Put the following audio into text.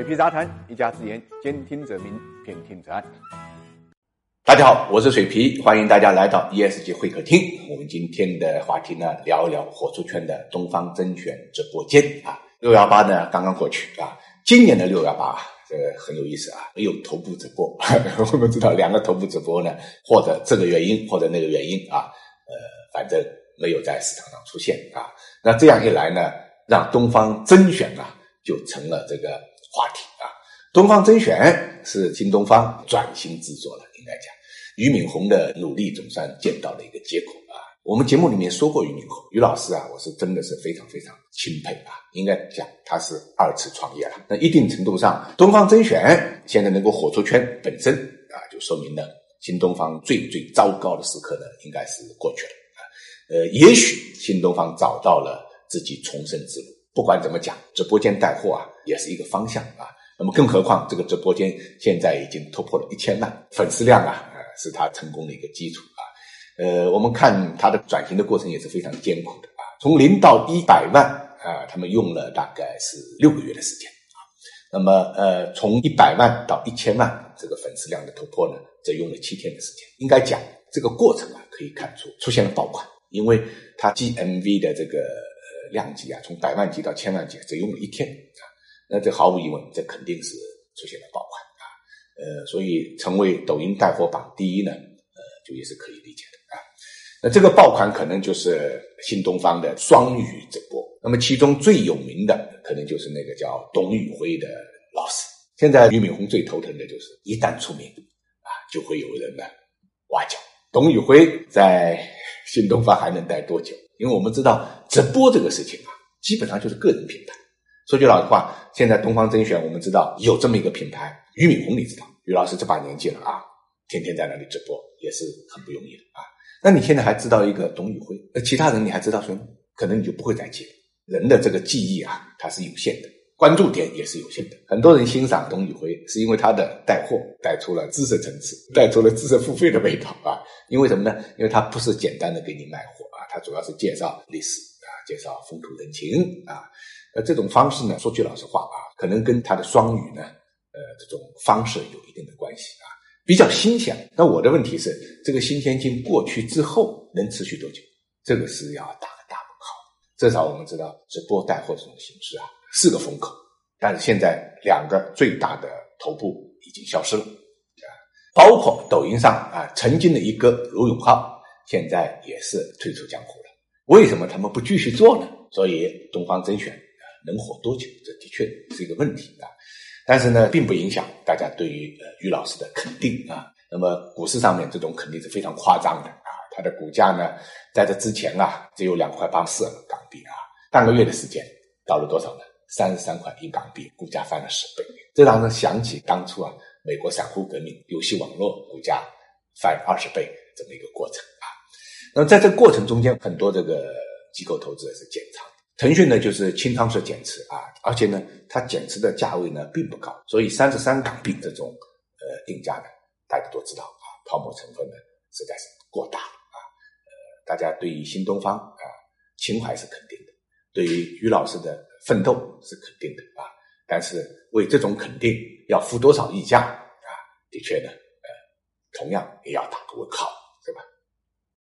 水皮杂谈，一家之言，兼听则明，偏听则暗。大家好，我是水皮，欢迎大家来到 ESG 会客厅。我们今天的话题呢，聊一聊火出圈的东方甄选直播间啊。六幺八呢刚刚过去啊，今年的六幺八这个很有意思啊，没有头部直播。我们知道两个头部直播呢，或者这个原因，或者那个原因啊，呃，反正没有在市场上出现啊。那这样一来呢，让东方甄选啊就成了这个。话题啊，东方甄选是新东方转型制作了，应该讲，俞敏洪的努力总算见到了一个结果啊。我们节目里面说过俞敏洪，俞老师啊，我是真的是非常非常钦佩啊。应该讲他是二次创业了，那一定程度上，东方甄选现在能够火出圈，本身啊就说明了新东方最最糟糕的时刻呢，应该是过去了啊。呃，也许新东方找到了自己重生之路。不管怎么讲，直播间带货啊，也是一个方向啊。那么，更何况这个直播间现在已经突破了一千万粉丝量啊，是他成功的一个基础啊。呃，我们看他的转型的过程也是非常艰苦的啊。从零到一百万啊，他们用了大概是六个月的时间啊。那么，呃，从一百万到一千万这个粉丝量的突破呢，则用了七天的时间。应该讲这个过程啊，可以看出出现了爆款，因为它 GMV 的这个。量级啊，从百万级到千万级，只用了一天啊，那这毫无疑问，这肯定是出现了爆款啊，呃，所以成为抖音带货榜第一呢，呃，就也是可以理解的啊。那这个爆款可能就是新东方的双语直播，那么其中最有名的可能就是那个叫董宇辉的老师。现在俞敏洪最头疼的就是一旦出名啊，就会有人呢挖角。董宇辉在新东方还能待多久？因为我们知道直播这个事情啊，基本上就是个人品牌。说句老实话，现在东方甄选，我们知道有这么一个品牌，俞敏洪，你知道，俞老师这把年纪了啊，天天在那里直播，也是很不容易的啊。那你现在还知道一个董宇辉，那其他人你还知道谁吗？可能你就不会再记了。人的这个记忆啊，它是有限的，关注点也是有限的。很多人欣赏董宇辉，是因为他的带货带出了知识层次，带出了知识付费的味道啊。因为什么呢？因为他不是简单的给你卖货。啊，他主要是介绍历史，介绍风土人情啊，那，这种方式呢，说句老实话啊，可能跟他的双语呢，呃，这种方式有一定的关系啊，比较新鲜。那我的问题是，这个新鲜劲过去之后能持续多久？这个是要打个大问号。至少我们知道，直播带货这种形式啊，四个风口，但是现在两个最大的头部已经消失了啊，包括抖音上啊，曾经的一个卢永浩。现在也是退出江湖了，为什么他们不继续做呢？所以东方甄选能火多久，这的确是一个问题啊。但是呢，并不影响大家对于呃于老师的肯定啊。那么股市上面这种肯定是非常夸张的啊。它的股价呢，在这之前啊只有两块八四港币啊，半个月的时间到了多少呢？三十三块一港币，股价翻了十倍。这让人想起当初啊，美国散户革命，游戏网络股价翻二十倍这么一个过程啊。那在这过程中间，很多这个机构投资者是减仓。腾讯呢，就是清仓式减持啊，而且呢，它减持的价位呢并不高，所以三十三港币这种呃定价呢，大家都知道啊，泡沫成分呢实在是过大了啊。呃，大家对于新东方啊情怀是肯定的，对于于老师的奋斗是肯定的啊，但是为这种肯定要付多少溢价啊？的确呢，呃，同样也要打个问号，对吧？